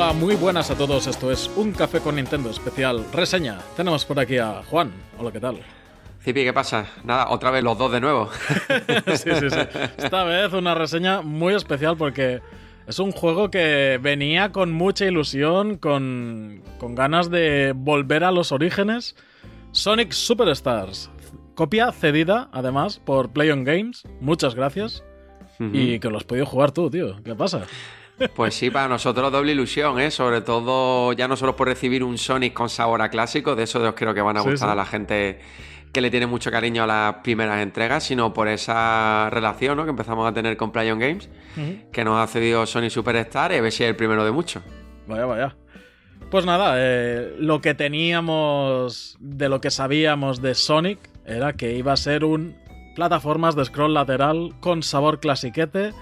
Hola, muy buenas a todos. Esto es Un Café con Nintendo especial reseña. Tenemos por aquí a Juan. Hola, ¿qué tal? Cipi, ¿qué pasa? Nada, otra vez los dos de nuevo. sí, sí, sí. Esta vez una reseña muy especial porque es un juego que venía con mucha ilusión, con, con ganas de volver a los orígenes. Sonic Superstars. Copia cedida, además, por Play on Games. Muchas gracias. Y que lo has podido jugar tú, tío. ¿Qué pasa? Pues sí, para nosotros doble ilusión, ¿eh? Sobre todo ya no solo por recibir un Sonic con sabor a clásico, de eso creo que van a gustar a la gente que le tiene mucho cariño a las primeras entregas, sino por esa relación ¿no? que empezamos a tener con PlayOn Games, que nos ha cedido Sonic Superstar y a ver si es el primero de muchos. Vaya, vaya. Pues nada, eh, lo que teníamos de lo que sabíamos de Sonic era que iba a ser un plataformas de scroll lateral con sabor clasiquete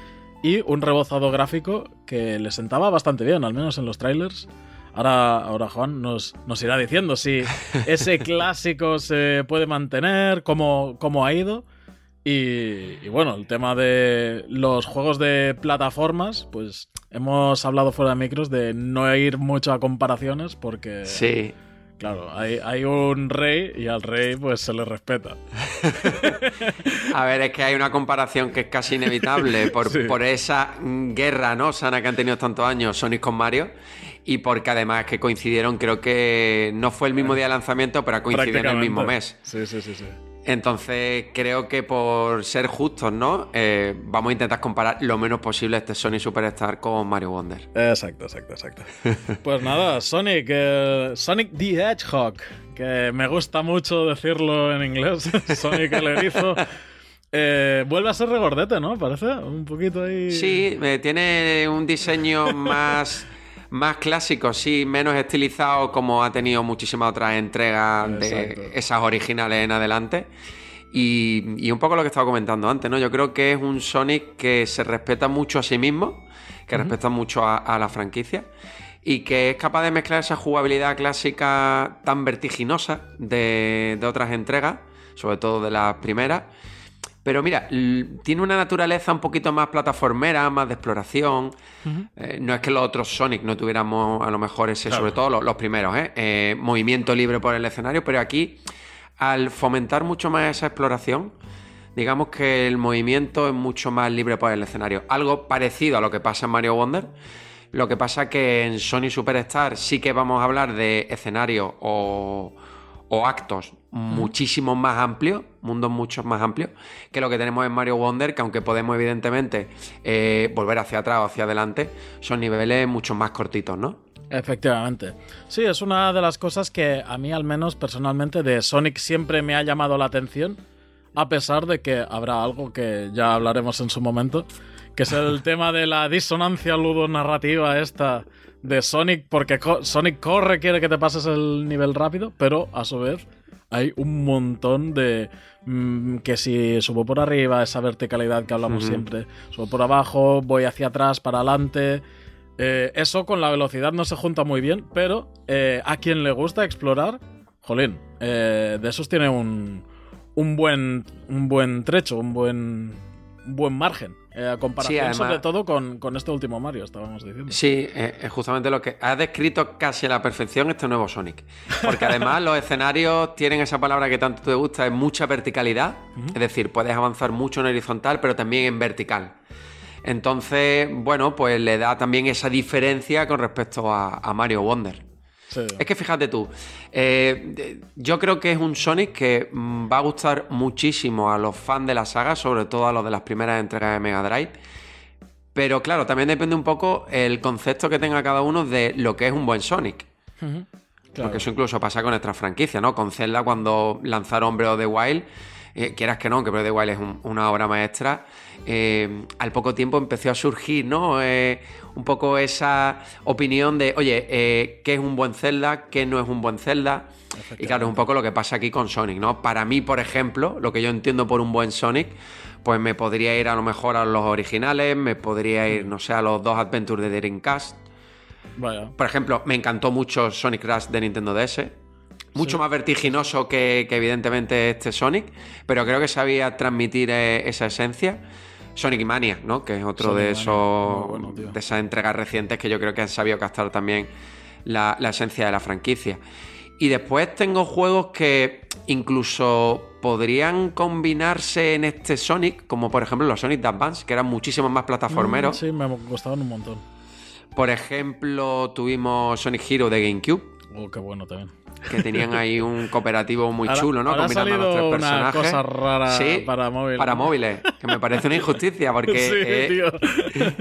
y un rebozado gráfico que le sentaba bastante bien, al menos en los trailers. Ahora, ahora Juan nos, nos irá diciendo si ese clásico se puede mantener, cómo, cómo ha ido. Y, bueno, el tema de los juegos de plataformas, pues hemos hablado fuera de micros de no ir mucho a comparaciones porque... Sí. Claro, hay, hay, un rey y al rey pues se le respeta. a ver, es que hay una comparación que es casi inevitable por, por esa guerra no sana que han tenido tantos años Sonic con Mario y porque además que coincidieron, creo que no fue el mismo día de lanzamiento, pero coincidieron en el mismo mes. Sí, sí, sí, sí. Entonces creo que por ser justos, ¿no? Eh, vamos a intentar comparar lo menos posible este Sonic Superstar con Mario Wonder. Exacto, exacto, exacto. pues nada, Sonic, eh, Sonic the Hedgehog, que me gusta mucho decirlo en inglés, Sonic el erizo. Eh, vuelve a ser regordete, ¿no? Parece un poquito ahí. Sí, tiene un diseño más más clásico, sí, menos estilizado como ha tenido muchísimas otras entregas de esas originales en adelante. Y, un poco lo que estaba comentando antes, ¿no? Yo creo que es un Sonic que se respeta mucho a sí mismo, que respeta mucho a, la franquicia y que es capaz de mezclar esa jugabilidad clásica tan vertiginosa de, de otras entregas, sobre todo de las primeras pero mira, tiene una naturaleza un poquito más plataformera, más de exploración. Eh, no es que los otros Sonic no tuviéramos a lo mejor ese, sobre todo los, primeros, ¿eh? ¿eh? movimiento libre por el escenario, pero aquí, al fomentar mucho más esa exploración, digamos que el movimiento es mucho más libre por el escenario. Algo parecido a lo que pasa en Mario Wonder. Lo que pasa que en Sonic Superstar sí que vamos a hablar de escenario o o actos muchísimo más amplios, mundos mucho más amplios, que lo que tenemos en Mario Wonder, que aunque podemos evidentemente eh, volver hacia atrás o hacia adelante, son niveles mucho más cortitos, ¿no? Efectivamente. Sí, es una de las cosas que a mí al menos personalmente de Sonic siempre me ha llamado la atención, a pesar de que habrá algo que ya hablaremos en su momento, que es el tema de la disonancia ludonarrativa esta de Sonic, porque Sonic corre, quiere que te pases el nivel rápido, pero a su vez hay un montón de mm, que si subo por arriba, esa verticalidad que hablamos siempre, subo por abajo, voy hacia atrás, para adelante. Eh, eso con la velocidad no se junta muy bien, pero eh, a quien le gusta explorar, jolín, eh, de esos tiene un, un, buen, un buen trecho, un buen, buen margen. Eh, a comparación sobre todo con, este último Mario, estábamos diciendo. Sí, eh, es justamente lo que ha descrito casi a la perfección este nuevo Sonic. Porque además los escenarios tienen esa palabra que tanto te gusta, es mucha verticalidad. Es decir, puedes avanzar mucho en horizontal, pero también en vertical. Entonces, bueno, pues le da también esa diferencia con respecto a Mario Wonder. Es que fíjate tú, eh, yo creo que es un Sonic que mm, va a gustar muchísimo a los fans de la saga, sobre todo a los de las primeras entregas de Mega Drive. Pero claro, también depende un poco el concepto que tenga cada uno de lo que es un buen Sonic. Porque eso incluso pasa con nuestra franquicia, ¿no? Con Zelda cuando lanzaron Breath of the Wild eh, quieras que no, que Breath of the Wild es una obra maestra, eh, al poco tiempo empezó a surgir, ¿no? Eh, un poco esa opinión de, oye, ¿qué es un buen Zelda? ¿Qué no es un buen Zelda? Y claro, es un poco lo que pasa aquí con Sonic, ¿no? Para mí, por ejemplo, lo que yo entiendo por un buen Sonic, pues me podría ir a lo mejor a los originales, me podría ir, no sé, a los dos Adventures de Dreamcast. Vaya. Por ejemplo, me encantó mucho Sonic Rush de Nintendo DS. Mucho más vertiginoso que, evidentemente este Sonic, pero creo que sabía transmitir eh, esa esencia. Sonic Mania, ¿no? Que es otro de esos de esas entregas recientes que yo creo que han sabido captar también la, esencia de la franquicia. Y después tengo juegos que incluso podrían combinarse en este Sonic, como por ejemplo los Sonic Advance, que eran muchísimo más plataformeros. Mm, sí, me gustaban un montón. Por ejemplo, tuvimos Sonic Hero de GameCube. Oh, qué bueno también que tenían ahí un cooperativo muy chulo, ¿no? Combinando a los tres personajes. Una cosa rara para móviles. Para móviles, que me parece una injusticia porque sí, es,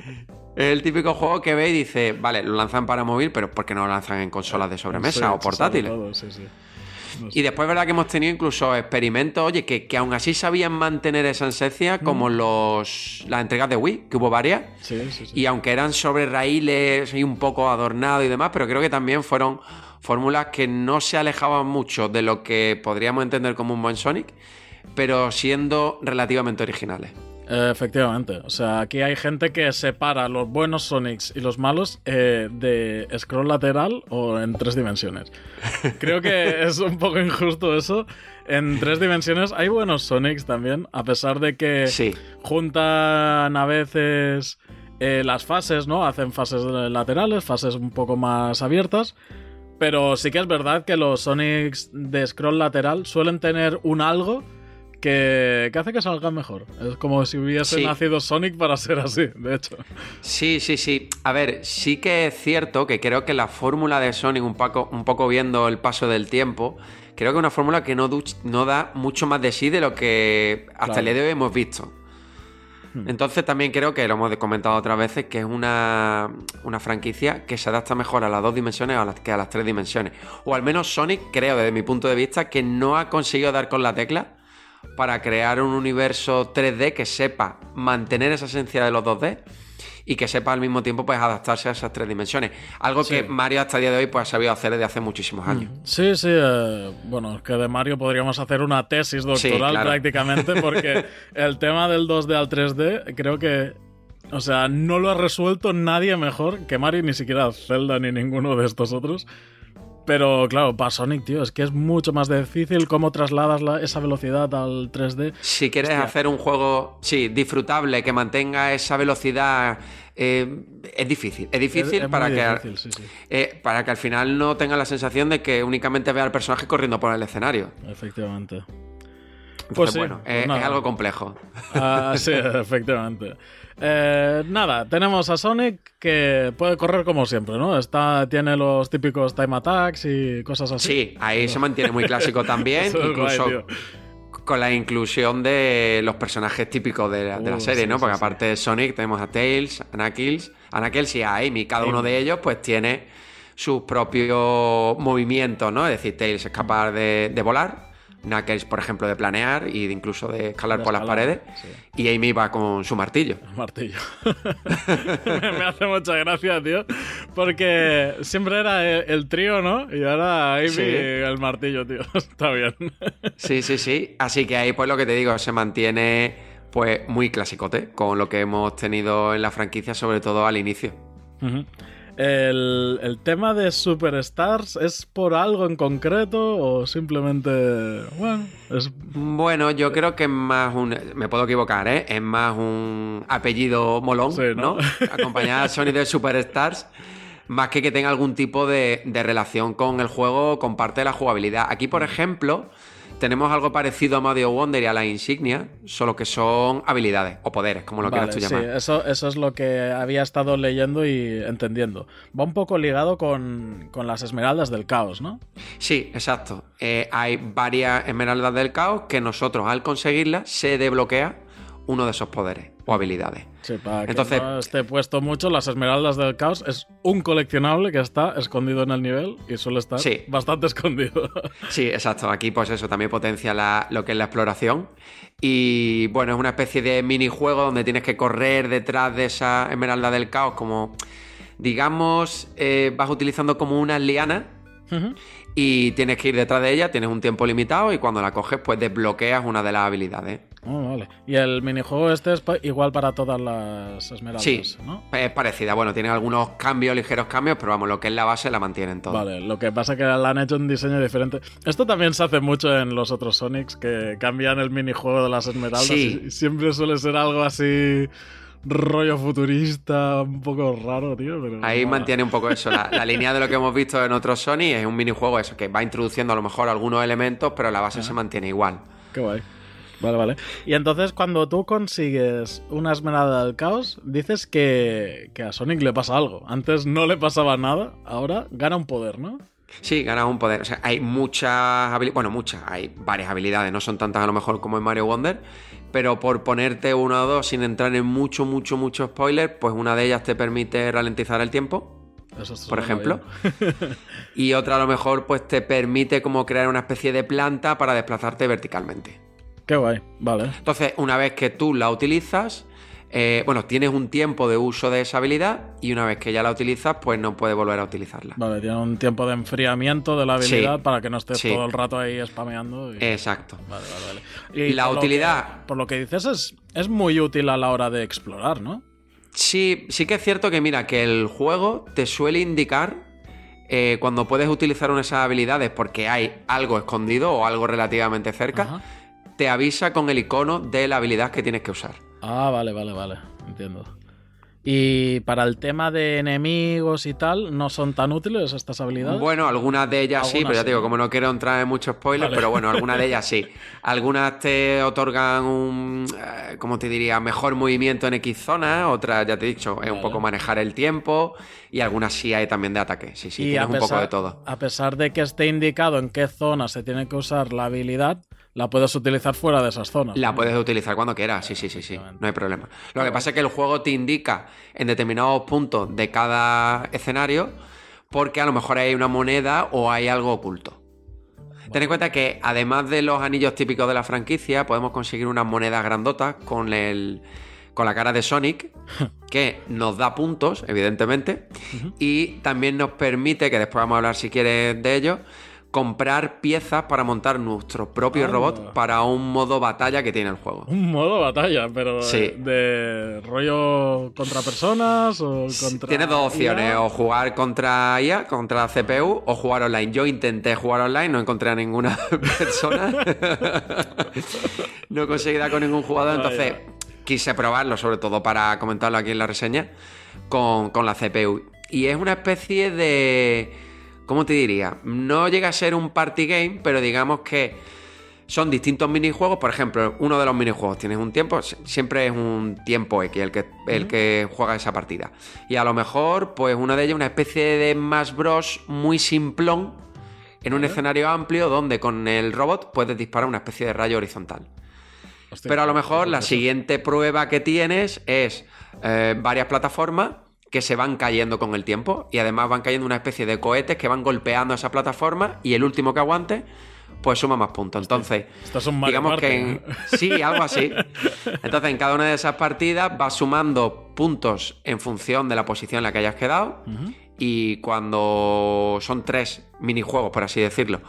el típico juego que ve y dice, vale, lo lanzan para móvil, pero ¿por qué no lo lanzan en consolas de sobremesa o portátiles? Y después, verdad que hemos tenido incluso experimentos, oye, que, que aún así sabían mantener esa esencia, como los las entregas de Wii, que hubo varias. Y aunque eran sobre raíles y un poco adornado y demás, pero creo que también fueron fórmulas que no se alejaban mucho de lo que podríamos entender como un buen Sonic, pero siendo relativamente originales. Efectivamente, o sea, aquí hay gente que separa los buenos Sonics y los malos eh, de scroll lateral o en tres dimensiones. Creo que es un poco injusto eso. En tres dimensiones hay buenos Sonics también, a pesar de que juntan a veces eh, las fases, ¿no? Hacen fases laterales, fases un poco más abiertas. Pero sí que es verdad que los Sonics de scroll lateral suelen tener un algo que, hace que salgan mejor. Es como si hubiese nacido Sonic para ser así, de hecho. Sí, sí, sí. A ver, sí que es cierto que creo que la fórmula de Sonic, un poco, un poco viendo el paso del tiempo, creo que es una fórmula que no, no da mucho más de sí de lo que hasta el día de hoy hemos visto. Hmm. Entonces también creo que lo hemos comentado otras veces que es una, franquicia que se adapta mejor a las dos dimensiones que a las tres dimensiones. O al menos Sonic creo desde mi punto de vista que no ha conseguido dar con la tecla para crear un universo 3D que sepa mantener esa esencia de los 2D y que sepa al mismo tiempo pues adaptarse a esas tres dimensiones. Algo que Mario hasta el día de hoy pues ha sabido hacer desde hace muchísimos años. Mm. Sí, sí, eh, bueno, es que de Mario podríamos hacer una tesis doctoral prácticamente porque el tema del 2D al 3D creo que o sea, no lo ha resuelto nadie mejor que Mario, ni siquiera Zelda ni ninguno de estos otros. Pero claro, para Sonic, tío, es que es mucho más difícil cómo trasladas esa velocidad al 3D. Si quieres hacer un juego, sí, disfrutable, que mantenga esa velocidad, eh, es difícil. Es difícil, para, que, eh, para que al final no tenga la sensación de que únicamente vea al personaje corriendo por el escenario. Efectivamente. pues bueno, pues es, algo complejo. Ah, sí, efectivamente. Eh, nada, tenemos a Sonic que puede correr como siempre, ¿no? Está, tiene los típicos time attacks y cosas así. Sí, ahí se mantiene muy clásico también, incluso con la inclusión de los personajes típicos de la, uh, serie, ¿no? Porque aparte de Sonic tenemos a Tails, Knuckles, Knuckles y a Amy. Cada uno de ellos pues tiene sus propios movimientos, ¿no? Es decir, Tails es capaz de volar, Knuckles, por ejemplo, de planear y de incluso de escalar por las paredes. Y Amy va con su martillo. Martillo. me hace mucha gracia, tío. Porque siempre era el, trío, ¿no? Y ahora Amy el martillo, tío. Está bien. sí, sí, sí. Así que ahí, pues lo que te digo, se mantiene pues muy clasicote con lo que hemos tenido en la franquicia, sobre todo al inicio. El, tema de Superstars es por algo en concreto o simplemente, bueno, es... Bueno, yo creo que es más un... Me puedo equivocar, ¿eh? Es más un apellido molón, ¿no? Acompañada a Sony de Superstars, más que que tenga algún tipo de, de relación con el juego, con parte de la jugabilidad. Aquí, por ejemplo tenemos algo parecido a Mario Wonder y a la insignia, solo que son habilidades o poderes, como lo quieras tú llamar. Sí, eso, eso es lo que había estado leyendo y entendiendo. Va un poco ligado con, las esmeraldas del caos, ¿no? Sí, exacto. Eh, hay varias esmeraldas del caos que nosotros al conseguirlas se desbloquea uno de esos poderes o habilidades. Sí, para Entonces, que no esté puesto mucho, las Esmeraldas del Caos es un coleccionable que está escondido en el nivel y suele estar bastante escondido. Sí, exacto. Aquí, pues eso, también potencia lo que es la exploración. Y bueno, es una especie de minijuego donde tienes que correr detrás de esa Esmeralda del Caos, como, digamos, eh, vas utilizando como una liana y tienes que ir detrás de ella, tienes un tiempo limitado y cuando la coges, pues desbloqueas una de las habilidades. Oh, vale. Y el minijuego este es igual para todas las esmeraldas, Sí, ¿no? es parecida. Bueno, tiene algunos cambios, ligeros cambios, pero vamos, lo que es la base la mantienen todo. Vale, lo que pasa es que le han hecho un diseño diferente. Esto también se hace mucho en los otros Sonics, que cambian el minijuego de las esmeraldas Sí. y siempre suele ser algo así rollo futurista, un poco raro, tío. Pero Ahí mantiene un poco eso. La, la línea de lo que hemos visto en otros Sony es un minijuego eso, que va introduciendo a lo mejor algunos elementos, pero la base se mantiene igual. Qué guay. Vale, vale. Y entonces cuando tú consigues una esmeralda del caos, dices que, que a Sonic le pasa algo. Antes no le pasaba nada, ahora gana un poder, ¿no? Sí, ganas un poder. O sea, hay muchas habilidades. Bueno, muchas. Hay varias habilidades. No son tantas a lo mejor como en Mario Wonder. Pero por ponerte una o dos sin entrar en mucho, mucho, mucho spoiler, pues una de ellas te permite ralentizar el tiempo. Eso por ejemplo. Y otra a lo mejor pues te permite como crear una especie de planta para desplazarte verticalmente. Qué guay, vale. Entonces, una vez que tú la utilizas, eh, bueno, tienes un tiempo de uso de esa habilidad y una vez que ya la utilizas, pues no puedes volver a utilizarla. Vale, tiene un tiempo de enfriamiento de la habilidad Sí, para que no estés sí. todo el rato ahí spameando. y- Exacto. Vale, vale, vale. Y la por lo utilidad- que- por lo que dices, es, es muy útil a la hora de explorar, ¿no? Sí, sí que es cierto que mira, que el juego te suele indicar eh, cuando puedes utilizar una de esas habilidades porque hay algo escondido o algo relativamente cerca, Ajá. Te avisa con el icono de la habilidad que tienes que usar. Ah, vale, vale, vale. Entiendo. Y para el tema de enemigos y tal, ¿no son tan útiles estas habilidades? Bueno, algunas de ellas sí, pero ya sí. te digo, como no quiero entrar en muchos spoilers, Vale. pero bueno, algunas de ellas sí. Algunas te otorgan un, eh, ¿cómo te diría? Mejor movimiento en X zonas, otras, ya te he dicho, es un poco manejar el tiempo y algunas sí hay también de ataque. Sí, sí, y tienes un poco de todo. a pesar de que esté indicado en qué zona se tiene que usar la habilidad, la puedes utilizar fuera de esas zonas. La ¿no? puedes utilizar cuando quieras, sí, sí, sí, sí, no hay problema. Lo que pasa es que el juego te indica en determinados puntos de cada escenario porque a lo mejor hay una moneda o hay algo oculto. Ten en cuenta que además de los anillos típicos de la franquicia, podemos conseguir unas monedas grandotas con el con la cara de Sonic, que nos da puntos, evidentemente, y también nos permite, que después vamos a hablar si quieres de ello, comprar piezas para montar nuestro propio Ah. robot para un modo batalla que tiene el juego. Un modo batalla, pero Sí. de rollo contra personas o contra. Tienes dos opciones, IA. o jugar contra IA, contra la CPU, o jugar online. Yo intenté jugar online, no encontré a ninguna persona. no conseguí dar con ningún jugador, Vaya. entonces quise probarlo, sobre todo para comentarlo aquí en la reseña, con, con la CPU. Y es una especie de... ¿Cómo te diría? No llega a ser un party game, pero digamos que son distintos minijuegos. Por ejemplo, uno de los minijuegos tienes un tiempo, si- siempre es un tiempo X el que, el que juega esa partida. Y a lo mejor, pues una de ellas, una especie de Smash Bros. muy simplón, en un escenario amplio donde con el robot puedes disparar una especie de rayo horizontal. Hostia, Pero a lo mejor la siguiente prueba que tienes es eh, varias plataformas que se van cayendo con el tiempo y además van cayendo una especie de cohetes que van golpeando esa plataforma y el último que aguante pues suma más puntos. Entonces, digamos que en- sí, algo así. Entonces, en cada una de esas partidas vas sumando puntos en función de la posición en la que hayas quedado y cuando son tres minijuegos, por así decirlo,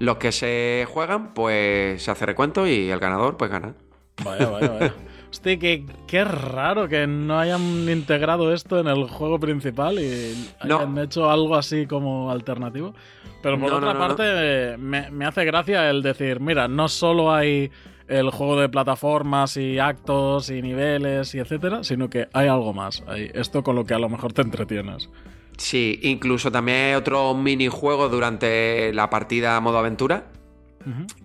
los que se juegan, pues se hace recuento y el ganador pues gana. Vaya, vaya, vaya. Hostia, qué, qué raro que no hayan integrado esto en el juego principal y No. hayan hecho algo así como alternativo. Pero por No, otra no, parte, Me, me hace gracia el decir, mira, no solo hay el juego de plataformas y actos y niveles y etcétera, sino que hay algo más. Hay esto con lo que a lo mejor te entretienes. Sí, incluso también hay otros minijuegos durante la partida modo aventura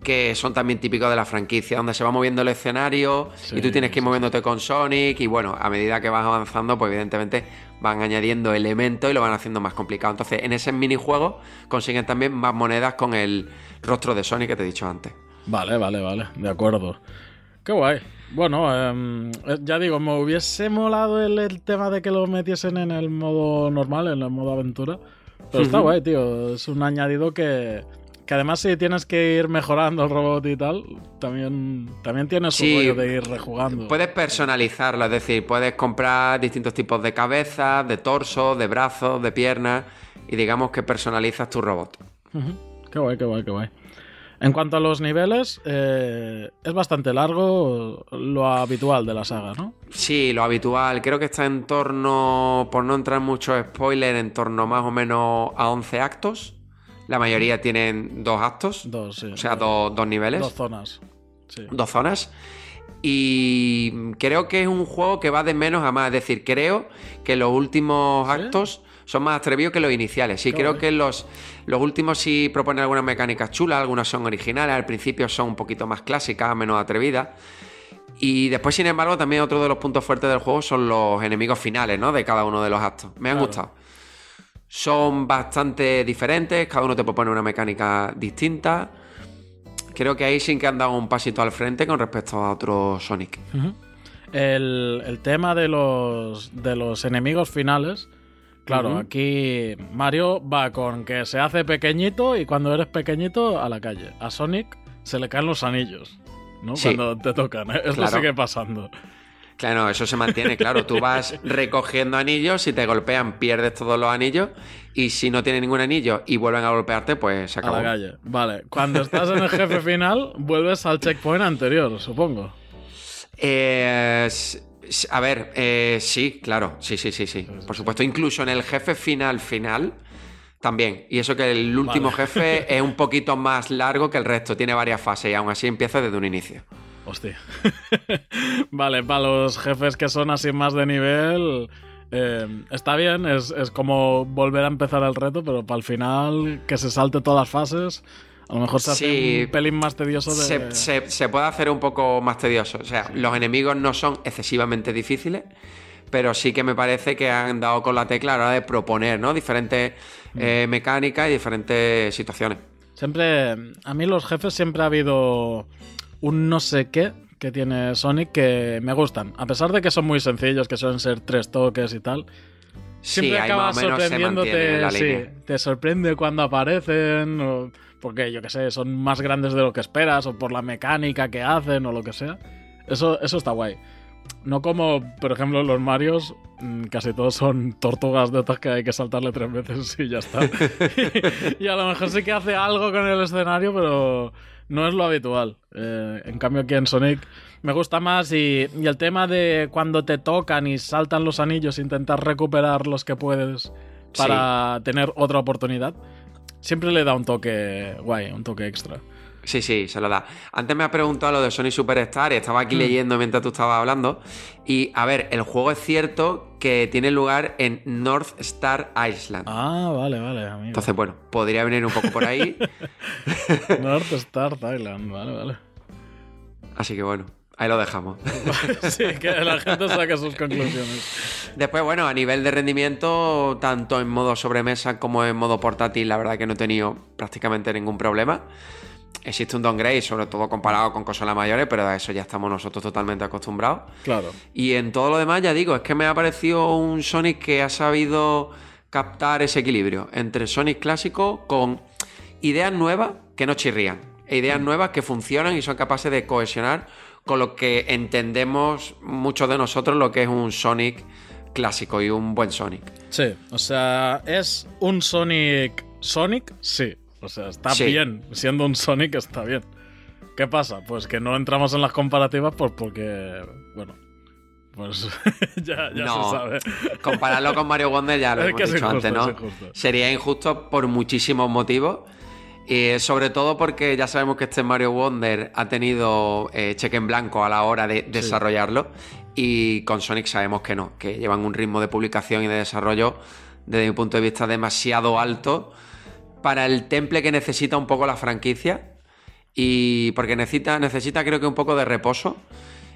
Que son también típicos de la franquicia, donde se va moviendo el escenario Sí, y tú tienes que ir moviéndote con Sonic y bueno, a medida que vas avanzando, pues evidentemente van añadiendo elementos y lo van haciendo más complicado. Entonces, en ese minijuego consiguen también más monedas con el rostro de Sonic que te he dicho antes. Vale, vale, vale, de acuerdo. Qué guay. Bueno, em, eh, ya digo, me hubiese molado el, el tema de que lo metiesen en el modo normal, en el modo aventura. Pero está guay, tío. Es un añadido que, que además si tienes que ir mejorando el robot y tal, también, también tiene su Sí, rollo de ir rejugando. Puedes personalizarlo, es decir, puedes comprar distintos tipos de cabezas, de torsos, de brazos, de piernas y digamos que personalizas tu robot. Qué guay, qué guay, qué guay. En cuanto a los niveles, eh, es bastante largo lo habitual de la saga, ¿no? Sí, lo habitual. Creo que está en torno, por no entrar mucho spoiler, en torno más o menos a 11 actos. La mayoría tienen dos actos. Dos, sí. O sea, dos, dos niveles. Dos zonas. Sí. Dos zonas. Y creo que es un juego que va de menos a más. Es decir, creo que los últimos ¿Sí? actos son más atrevidos que los iniciales. Sí, creo que los, los últimos sí proponen algunas mecánicas chulas, algunas son originales, al principio son un poquito más clásicas, menos atrevidas. Y después, sin embargo, también otro de los puntos fuertes del juego son los enemigos finales, ¿no? De cada uno de los actos. Me han Claro. gustado. Son bastante diferentes, cada uno te propone una mecánica distinta. Creo que ahí sí que han dado un pasito al frente con respecto a otro Sonic. El, el tema de los, de los enemigos finales. Claro, aquí Mario va con que se hace pequeñito y cuando eres pequeñito a la calle. A Sonic se le caen los anillos, ¿no? Sí. Cuando te tocan. ¿eh? Eso Claro. sigue pasando. Claro, eso se mantiene, claro. Tú vas recogiendo anillos, si te golpean pierdes todos los anillos y si no tienes ningún anillo y vuelven a golpearte, pues se A acabó. la calle. Vale. Cuando estás en el jefe final, vuelves al checkpoint anterior, supongo. Eh, a ver, eh, sí, claro, sí, sí, sí, sí. Por supuesto, incluso en el jefe final final también. Y eso que el último Vale. jefe es un poquito más largo que el resto, tiene varias fases y aún así empieza desde un inicio. Hostia. vale, para los jefes que son así más de nivel. eh, está bien, es, es como volver a empezar el reto, pero para el final que se salte todas las fases. A lo mejor se hace Sí. un pelín más tedioso de. Se, se- se puede hacer un poco más tedioso. O sea, los enemigos no son excesivamente difíciles, pero sí que me parece que han dado con la tecla a la hora de proponer, ¿no? Diferentes Mm. eh, mecánicas y diferentes situaciones. Siempre. A mí los jefes siempre ha habido un no sé qué que tiene Sonic que me gustan. A pesar de que son muy sencillos, que suelen ser tres toques y tal. Siempre sí, ahí acaba sorprendiéndote. sí, te sorprende cuando aparecen. o porque yo que sé, son más grandes de lo que esperas. O por la mecánica que hacen. O lo que sea. Eso, eso está guay. No como, por ejemplo, los Marios, mm, casi todos son tortugas de otras que hay que saltarle tres veces y ya está. y a lo mejor sí que hace algo con el escenario, pero no es lo habitual. Eh, en cambio, aquí en Sonic me gusta más y, y el tema de cuando te tocan y saltan los anillos, intentar recuperar los que puedes para tener otra oportunidad, siempre le da un toque guay, un toque extra. Sí, sí, se lo da. Antes me ha preguntado lo de Sonic Superstar y estaba Mm. aquí leyendo mientras tú estabas hablando. Y a ver, el juego es cierto que tiene lugar en North Star Island. Ah, vale, vale, amigo. Entonces, bueno, podría venir un poco por ahí. North Star Thailand, vale, vale. Así que bueno, ahí lo dejamos. sí, que la gente saque sus conclusiones. Después, bueno, a nivel de rendimiento, tanto en modo sobremesa como en modo portátil, la verdad que no he tenido prácticamente ningún problema. Existe un downgrade, sobre todo comparado con consolas mayores, pero a eso ya estamos nosotros totalmente acostumbrados. Claro. Y en todo lo demás, ya digo, es que me ha parecido un Sonic que ha sabido captar ese equilibrio entre Sonic clásico con ideas nuevas que no chirrían, e ideas nuevas que funcionan y son capaces de cohesionar con lo que entendemos muchos de nosotros lo que es un Sonic clásico y un buen Sonic. Sí, o sea, ¿es un Sonic Sonic? Sí. O sea, está Sí. bien. Siendo un Sonic está bien. ¿Qué pasa? Pues que no entramos en las comparativas pues porque, bueno, pues ya, ya No. se sabe. Compararlo con Mario Wonder ya lo Es hemos dicho injusto, antes, ¿no? Sería injusto por muchísimos motivos. Y sobre todo porque ya sabemos que este Mario Wonder ha tenido eh, cheque en blanco a la hora de desarrollarlo. Y con Sonic sabemos que no, que llevan un ritmo de publicación y de desarrollo, desde mi punto de vista, demasiado alto para el temple que necesita un poco la franquicia. Y porque necesita, necesita creo que un poco de reposo.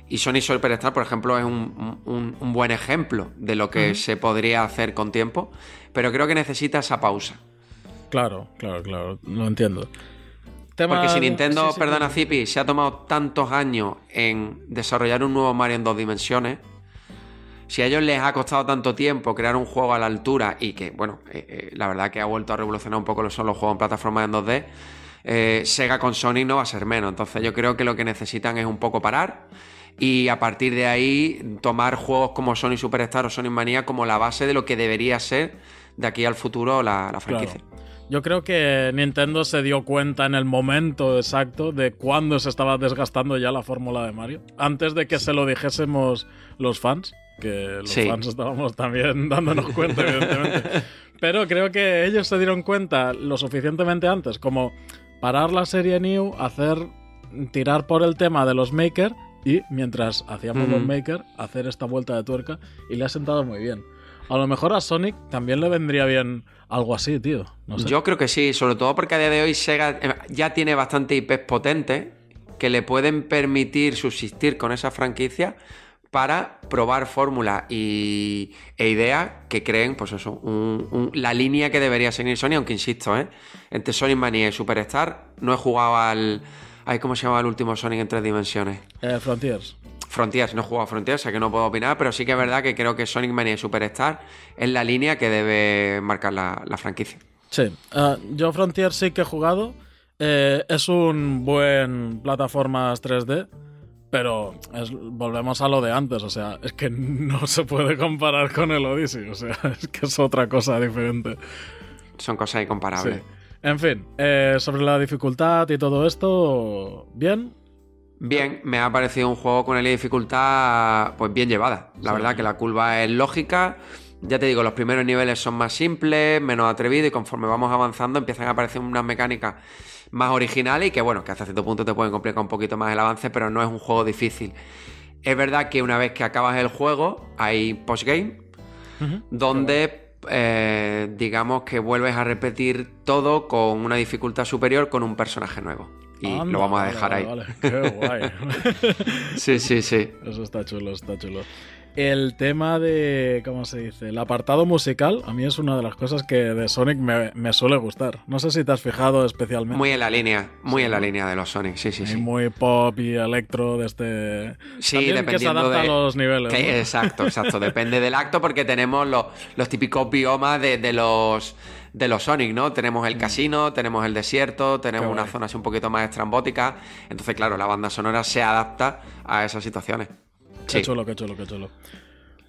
Y Sonic Superstar, por ejemplo, es un, un- un buen ejemplo de lo que se podría hacer con tiempo. Pero creo que necesita esa pausa. Claro, claro, claro. Lo entiendo. Tema- Porque si Nintendo, sí, sí, perdona sí. Zipi, se ha tomado tantos años en desarrollar un nuevo Mario en dos dimensiones, si a ellos les ha costado tanto tiempo crear un juego a la altura y que, bueno, eh, eh, la verdad que ha vuelto a revolucionar un poco lo son los juegos en plataformas en 2D, eh, Sega con Sonic no va a ser menos. Entonces yo creo que lo que necesitan es un poco parar y a partir de ahí tomar juegos como Sonic Superstar o Sonic Mania como la base de lo que debería ser de aquí al futuro la, la franquicia. Claro. Yo creo que Nintendo se dio cuenta en el momento exacto de cuándo se estaba desgastando ya la fórmula de Mario. Antes de que se lo dijésemos los fans, que los fans estábamos también dándonos cuenta, evidentemente. Pero creo que ellos se dieron cuenta lo suficientemente antes como parar la serie New, hacer tirar por el tema de los Maker y mientras hacíamos los Maker, hacer esta vuelta de tuerca y le ha sentado muy bien. A lo mejor a Sonic también le vendría bien algo así, tío. Yo creo que sí, sobre todo porque a día de hoy Sega eh, ya tiene bastante IPs potentes que le pueden permitir subsistir con esa franquicia para probar fórmulas e ideas que creen, pues eso, la línea que debería seguir Sony, aunque insisto, ¿eh? entre Sonic Mania y Superstar no he jugado al... ¿Cómo se llama el último Sonic en tres dimensiones? Eh, Frontiers. Frontiers, no he jugado a Frontiers, sé que no puedo opinar, pero sí que es verdad que creo que Sonic Mania y Superstar es la línea que debe marcar la, franquicia. Sí, uh, yo Frontiers sí que he jugado. Eh, es un buen plataformas 3D. Pero volvemos a lo de antes, o sea, es que no se puede comparar con el Odyssey, o sea, es que es otra cosa diferente. Son cosas incomparables. En fin, eh, sobre la dificultad y todo esto, ¿bien? Bien, me ha parecido un juego con una dificultad pues bien llevada. La verdad que la curva es lógica. Ya te digo, los primeros niveles son más simples, menos atrevidos y conforme vamos avanzando empiezan a aparecer unas mecánicas más originales y que bueno, que hasta cierto punto te pueden complicar un poquito más el avance, pero no es un juego difícil. Es verdad que una vez que acabas el juego hay postgame, donde eh, digamos que vuelves a repetir todo con una dificultad superior con un personaje nuevo. Y lo vamos a dejar ahí. Qué guay. sí, sí, sí. Eso está chulo, está chulo. El tema de, ¿cómo se dice? El apartado musical, a mí es una de las cosas que de Sonic me, suele gustar. No sé si te has fijado especialmente. Muy en la línea, muy en la línea de los Sonic, sí, sí, sí. Muy pop y electro de este... Sí, dependiendo que se adapta a los niveles. Exacto, exacto. Depende del acto porque tenemos los, los típicos biomas de, los de los Sonic, ¿no? Tenemos el mm. casino, tenemos el desierto, tenemos una zona así un poquito más estrambótica. Entonces, claro, la banda sonora se adapta a esas situaciones. Qué chulo, qué chulo, qué chulo.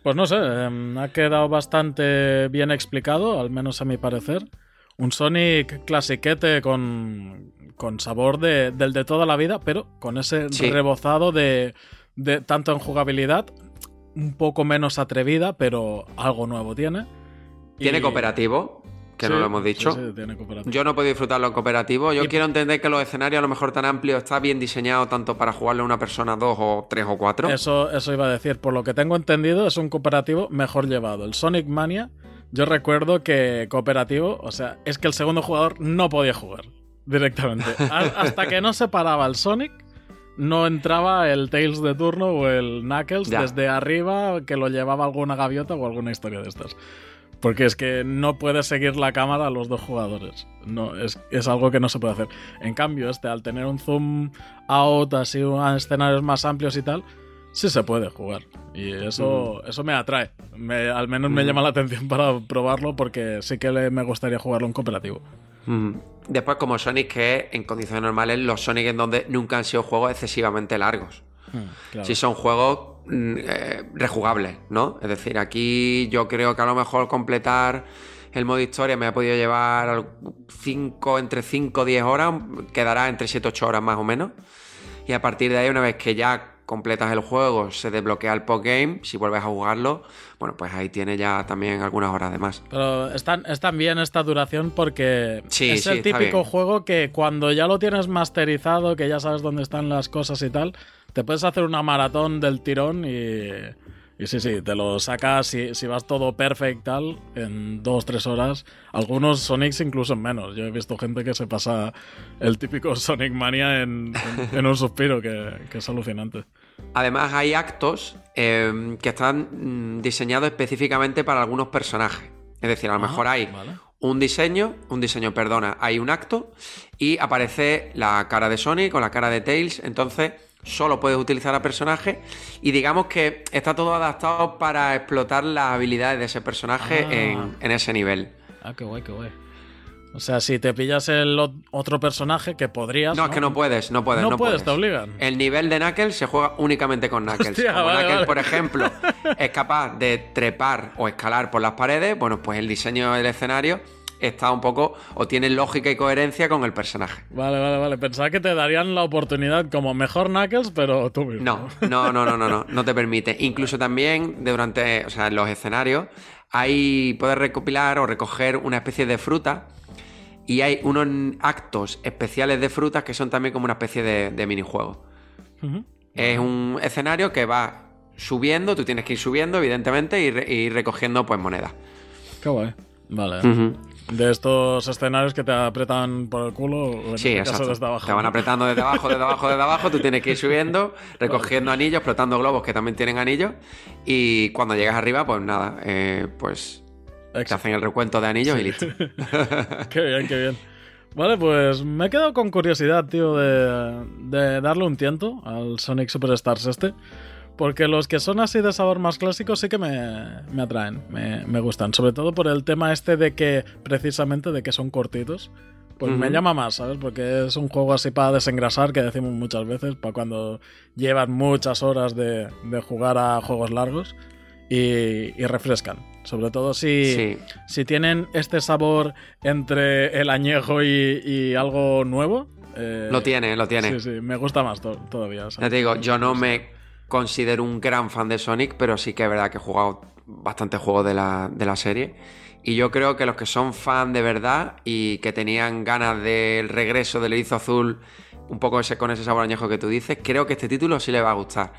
Pues no sé, em, ha quedado bastante bien explicado, al menos a mi parecer. Un Sonic clasiquete con, con sabor de, del de toda la vida, pero con ese rebozado de, de tanto en jugabilidad, un poco menos atrevida, pero algo nuevo tiene. Tiene cooperativo, que no lo hemos dicho. Yo no puedo disfrutarlo en cooperativo. Yo quiero entender que los escenarios, a lo mejor tan amplios, está bien diseñado tanto para jugarle a una persona, dos o tres o cuatro. Eso, eso iba a decir. Por lo que tengo entendido, es un cooperativo mejor llevado. El Sonic Mania, yo recuerdo que cooperativo, o sea, es que el segundo jugador no podía jugar directamente. Hasta que no se paraba el Sonic, no entraba el Tails de turno o el Knuckles desde arriba que lo llevaba alguna gaviota o alguna historia de estas. Porque es que no puedes seguir la cámara a los dos jugadores. No, es, algo que no se puede hacer. En cambio, este, al tener un zoom out, así a escenarios más amplios y tal, sí se puede jugar. Y eso, mm. eso me atrae. al menos me mm. llama la atención para probarlo porque sí que me gustaría jugarlo en cooperativo. Mm. Después, como Sonic, que en condiciones normales, los Sonic en donde nunca han sido juegos excesivamente largos. Si son juegos Mm, eh, rejugables, ¿no? Es decir, aquí yo creo que a lo mejor completar el modo historia me ha podido llevar cinco, entre 5 o 10 horas, quedará entre 7 o 8 horas más o menos. Y a partir de ahí, una vez que ya completas el juego, se desbloquea el postgame, si vuelves a jugarlo, bueno, pues ahí tiene ya también algunas horas de más. Pero es, tan, bien esta duración porque es el típico juego que cuando ya lo tienes masterizado, que ya sabes dónde están las cosas y tal, te puedes hacer una maratón del tirón y, y sí, sí, te lo sacas si, si vas todo perfect tal, en dos, tres horas. Algunos Sonics incluso en menos. Yo he visto gente que se pasa el típico Sonic Mania en, en, un suspiro, que, que, es alucinante. Además hay actos eh, que están mm, diseñados específicamente para algunos personajes. Es decir, a lo mejor hay un diseño, un diseño, perdona, hay un acto y aparece la cara de Sonic o la cara de Tails. Entonces solo puedes utilizar a personaje y digamos que está todo adaptado para explotar las habilidades de ese personaje ah. en, ese nivel. Ah, qué guay, qué guay. O sea, si te pillas el otro personaje que podrías. No, es que no puedes, no puedes. No, puedes, te obligan. El nivel de Knuckles se juega únicamente con Knuckles. Como Knuckles, por ejemplo, es capaz de trepar o escalar por las paredes, bueno, pues el diseño del escenario está un poco o tiene lógica y coherencia con el personaje. Vale, vale, vale. Pensaba que te darían la oportunidad como mejor Knuckles, pero tú mismo. No, no, no, no, no, no, no te permite. Incluso también durante, o sea, en los escenarios, hay puedes recopilar o recoger una especie de fruta y hay unos actos especiales de frutas que son también como una especie de, minijuego. Es un escenario que va subiendo, tú tienes que ir subiendo, evidentemente, y, ir recogiendo pues monedas. Qué guay. Vale. De estos escenarios que te apretan por el culo, en sí, este Desde abajo. Te van apretando desde abajo, desde abajo, desde abajo. Tú tienes que ir subiendo, recogiendo anillos, explotando globos que también tienen anillos. Y cuando llegas arriba, pues nada, eh, pues te hacen el recuento de anillos y listo. qué bien, qué bien. Vale, pues me he quedado con curiosidad, tío, de, de darle un tiento al Sonic Superstars este. Porque los que son así de sabor más clásico sí que me, atraen, me, gustan. Sobre todo por el tema este de que, precisamente, de que son cortitos. Pues me llama más, ¿sabes? Porque es un juego así para desengrasar, que decimos muchas veces, para cuando llevan muchas horas de, jugar a juegos largos y, refrescan. Sobre todo si, si tienen este sabor entre el añejo y, algo nuevo. Eh, lo tiene, lo tiene. Sí, sí, me gusta más todavía. Ya te digo, yo no me considero un gran fan de Sonic, pero sí que es verdad que he jugado bastante juegos de la, de la serie. Y yo creo que los que son fan de verdad y que tenían ganas del regreso del erizo azul, un poco ese, con ese sabor añejo que tú dices, creo que este título sí le va a gustar.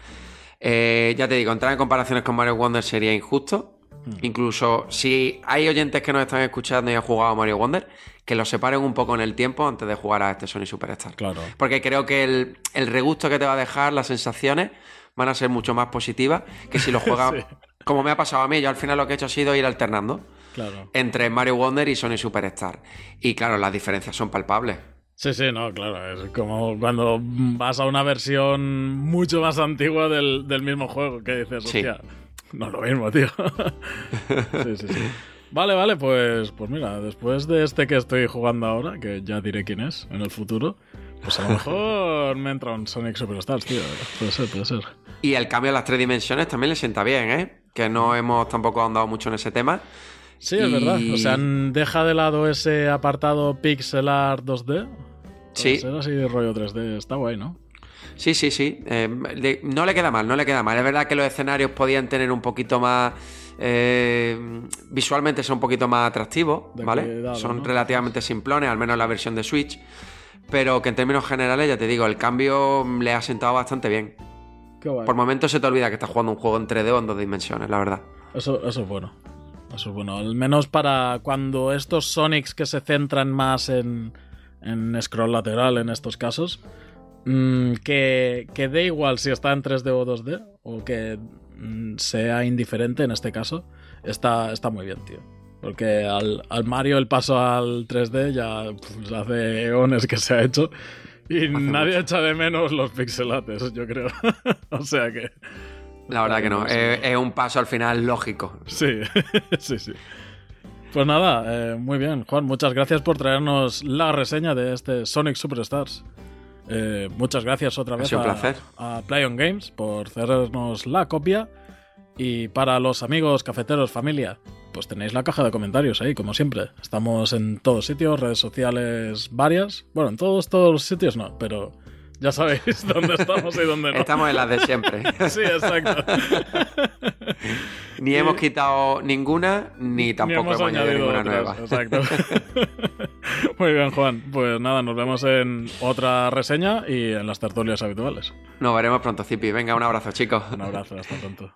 Eh, ya te digo, entrar en comparaciones con Mario Wonder sería injusto. Hmm. Incluso si hay oyentes que nos están escuchando y han jugado a Mario Wonder, que lo separen un poco en el tiempo antes de jugar a este Sonic Superstar. Claro. Porque creo que el, el regusto que te va a dejar, las sensaciones, van a ser mucho más positivas que si lo juegas como me ha pasado a mí. Yo al final lo que he hecho ha sido ir alternando entre Mario Wonder y Sony Superstar. Y claro, las diferencias son palpables. Sí, sí, no, claro. Es como cuando vas a una versión mucho más antigua del, mismo juego que dices, hostia, no es lo mismo, tío. sí, sí, sí. Vale, vale, pues, pues mira, después de este que estoy jugando ahora, que ya diré quién es en el futuro, pues a lo mejor me entra un Sonic Superstars, tío. Puede ser, puede ser. Y el cambio a las tres dimensiones también le sienta bien, ¿eh? Que no hemos tampoco andado mucho en ese tema. Sí, es verdad. O sea, deja de lado ese apartado pixel art 2D. Sí. Ser así rollo 3D. Está guay, ¿no? Sí, sí, sí. Eh, no le queda mal, no le queda mal. Es verdad que los escenarios podían tener un poquito más. Eh, visualmente son un poquito más atractivos, ¿vale? son relativamente simplones, al menos en la versión de Switch pero que en términos generales, ya te digo, el cambio le ha sentado bastante bien. Por momentos se te olvida que estás jugando un juego en 3D o en dos dimensiones, la verdad. Eso, eso es bueno. Eso es bueno. Al menos para cuando estos Sonics que se centran más en, en scroll lateral en estos casos, mm, que, que dé igual si está en 3D o 2D, o que mm, sea indiferente en este caso, está, está muy bien, tío. Porque al, Mario el paso al 3D ya pues, hace eones que se ha hecho. Y nadie echa de menos los pixelates, yo creo. o sea que. La verdad que no. Es, un paso al final lógico. Sí, sí, sí. Pues nada, eh, muy bien, Juan. Muchas gracias por traernos la reseña de este Sonic Superstars. Eh, muchas gracias otra vez un placer. a PlayOn Games por cerrarnos la copia. Y para los amigos cafeteros, familia, pues tenéis la caja de comentarios ahí, como siempre. Estamos en todos sitios, redes sociales varias. Bueno, en todos, todos los sitios no, pero ya sabéis dónde estamos y dónde no. Estamos en las de siempre. sí, exacto. ni hemos quitado ninguna, ni tampoco hemos, añadido, ninguna nueva. Exacto. Muy bien, Juan. Pues nada, nos vemos en otra reseña y en las tertulias habituales. Nos veremos pronto, Zipi. Venga, un abrazo, chicos. Un abrazo, hasta pronto.